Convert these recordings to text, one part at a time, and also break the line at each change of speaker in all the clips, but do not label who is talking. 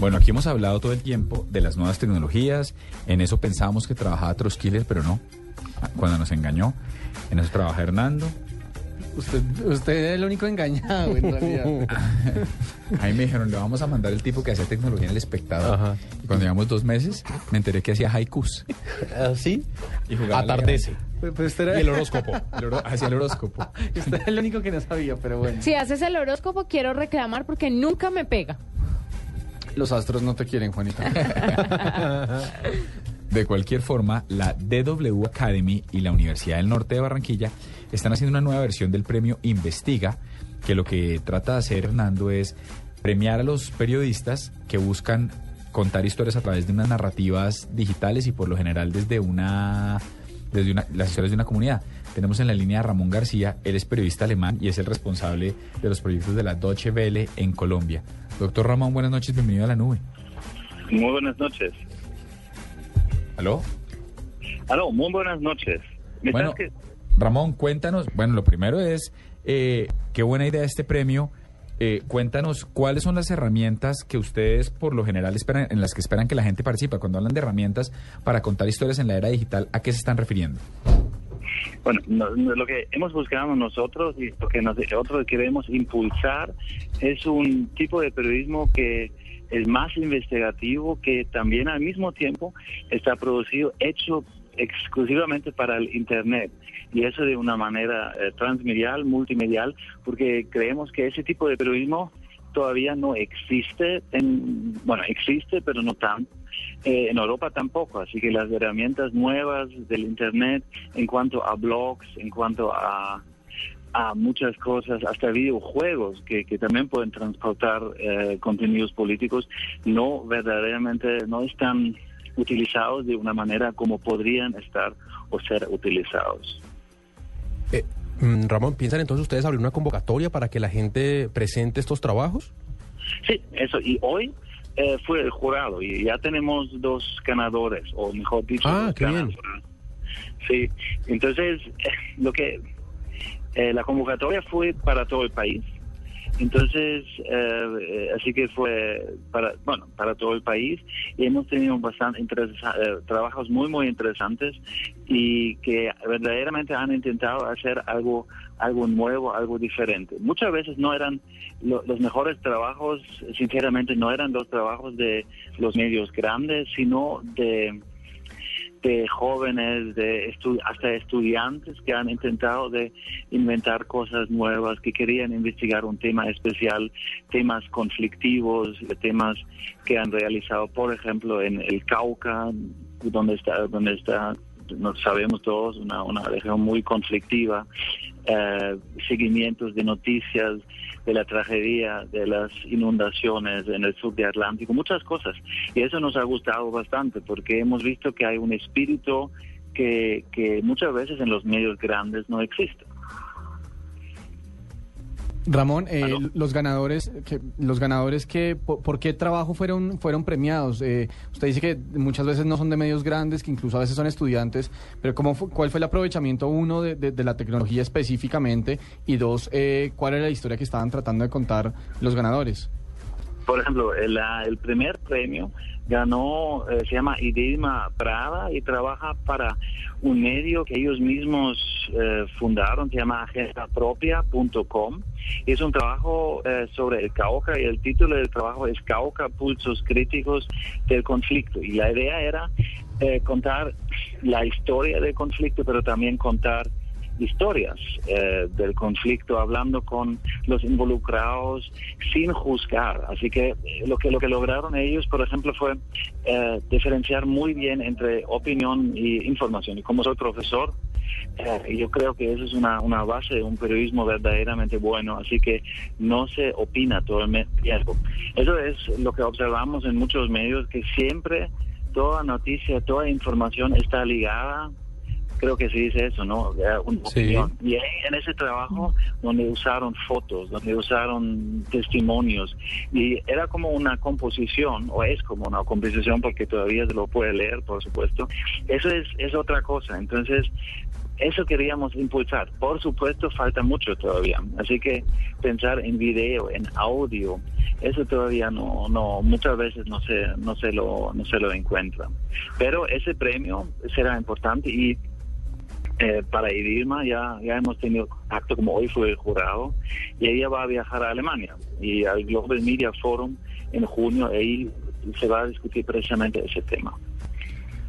Bueno, aquí hemos hablado todo el tiempo de las nuevas tecnologías. En eso pensábamos que trabajaba Troskiller, pero no. Cuando nos engañó. En eso trabaja Hernando.
Usted, usted es el único engañado, en realidad.
Ahí me dijeron, le vamos a mandar el tipo que hacía tecnología en el espectador.
Ajá.
Y cuando llevamos dos meses, me enteré que hacía haikus.
¿Sí?
Y jugaba
Atardece.
Pues, pues usted era,
Y el horóscopo.
El hacía el horóscopo.
usted era el único que no sabía, pero bueno.
Si haces el horóscopo, quiero reclamar porque nunca me pega.
Los astros no te quieren, Juanita.
De cualquier forma, la DW Academy y la Universidad del Norte de Barranquilla están haciendo una nueva versión del premio Investiga, que lo que trata de hacer Hernando es premiar a los periodistas que buscan contar historias a través de unas narrativas digitales y por lo general desde una desde una- las historias de una comunidad. Tenemos en la línea a Ramón García, él es periodista alemán y es el responsable de los proyectos de la Deutsche Welle en Colombia. Doctor Ramón, buenas noches, bienvenido a la nube.
Muy buenas noches.
¿Aló?
Aló, muy buenas noches. ¿Me
Bueno,
que-
Ramón, cuéntanos, bueno, lo primero es, eh, qué buena idea este premio. Eh, cuéntanos cuáles son las herramientas que ustedes por lo general esperan, en las que esperan que la gente participe. Cuando hablan de herramientas para contar historias en la era digital, ¿a qué se están refiriendo?
Bueno, no- lo que hemos buscado nosotros y lo que nosotros queremos impulsar es un tipo de periodismo que es más investigativo, que también al mismo tiempo está producido, hecho exclusivamente para el Internet. Y eso de una manera eh, transmedial, multimedial, porque creemos que ese tipo de periodismo todavía no existe, en, bueno, existe, pero no tanto. Eh, en Europa tampoco, así que las herramientas nuevas del Internet en cuanto a blogs, en cuanto a, a muchas cosas, hasta videojuegos que, que también pueden transportar eh, contenidos políticos, no verdaderamente, no están utilizados de una manera como podrían estar o ser utilizados.
Eh, mm, Ramón, ¿piensan entonces ustedes abrir una convocatoria para que la gente presente estos trabajos?
Sí, eso. Y hoy eh, fue el jurado y ya tenemos dos ganadores, o mejor dicho,
Ah,
dos
qué bien.
Sí, entonces eh, lo que eh, la convocatoria fue para todo el país. Entonces, eh, así que fue para, bueno, para todo el país y hemos tenido bastante eh, trabajos muy, muy interesantes y que verdaderamente han intentado hacer algo, algo nuevo, algo diferente. Muchas veces no eran lo- los mejores trabajos, sinceramente no eran los trabajos de los medios grandes, sino de de jóvenes, de estu- hasta estudiantes que han intentado de inventar cosas nuevas, que querían investigar un tema especial, temas conflictivos, temas que han realizado, por ejemplo, en el Cauca, donde está, donde está, no sabemos todos, una, una región muy conflictiva, eh, seguimientos de noticias de la tragedia, de las inundaciones en el sur de Atlántico, muchas cosas. Y eso nos ha gustado bastante porque hemos visto que hay un espíritu que, que muchas veces en los medios grandes no existe.
Ramón, eh, los ganadores, que, los ganadores que, por, por qué trabajo fueron, fueron premiados? Eh, usted dice que muchas veces no son de medios grandes, que incluso a veces son estudiantes, pero ¿cómo fu- ¿cuál fue el aprovechamiento, uno, de, de- de la tecnología específicamente? Y dos, eh, ¿cuál era la historia que estaban tratando de contar los ganadores?
Por ejemplo, el, la- el primer premio ganó, eh, se llama Idema Prada y trabaja para un medio que ellos mismos eh, fundaron, se llama agendapropia.com. Es un trabajo eh, sobre el Cauca y el título del trabajo es Cauca, Pulsos Críticos del Conflicto. Y la idea era eh, contar la historia del conflicto, pero también contar historias eh, del conflicto, hablando con los involucrados sin juzgar. Así que eh, lo que lo que lograron ellos, por ejemplo, fue eh, diferenciar muy bien entre opinión y información. Y como soy profesor, Eh, yo creo que eso es una, una base de un periodismo verdaderamente bueno, así que no se opina todo el tiempo. Eso es lo que observamos en muchos medios, que siempre toda noticia, toda información está ligada creo que se dice eso, ¿no? Una opinión. Y ahí, en ese trabajo donde usaron fotos, donde usaron testimonios, y era como una composición, o es como una composición porque todavía se lo puede leer, por supuesto, eso es, es otra cosa. Entonces, eso queríamos impulsar. Por supuesto, falta mucho todavía. Así que pensar en video, en audio, eso todavía no, no, muchas veces no se, no se lo, no se lo encuentra. Pero ese premio será importante y eh, para Irma ya, ya hemos tenido contacto, como hoy fue el jurado, y ella va a viajar a Alemania y al Global Media Forum en junio, ahí se va a discutir precisamente ese tema.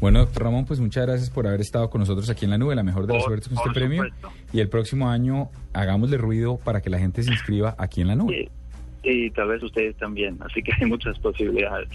Bueno, doctor Ramón, pues muchas gracias por haber estado con nosotros aquí en la nube. La mejor de las suertes con este premio. Y el próximo año hagámosle ruido para que la gente se inscriba aquí en la nube.
y tal vez ustedes también. Así que hay muchas posibilidades.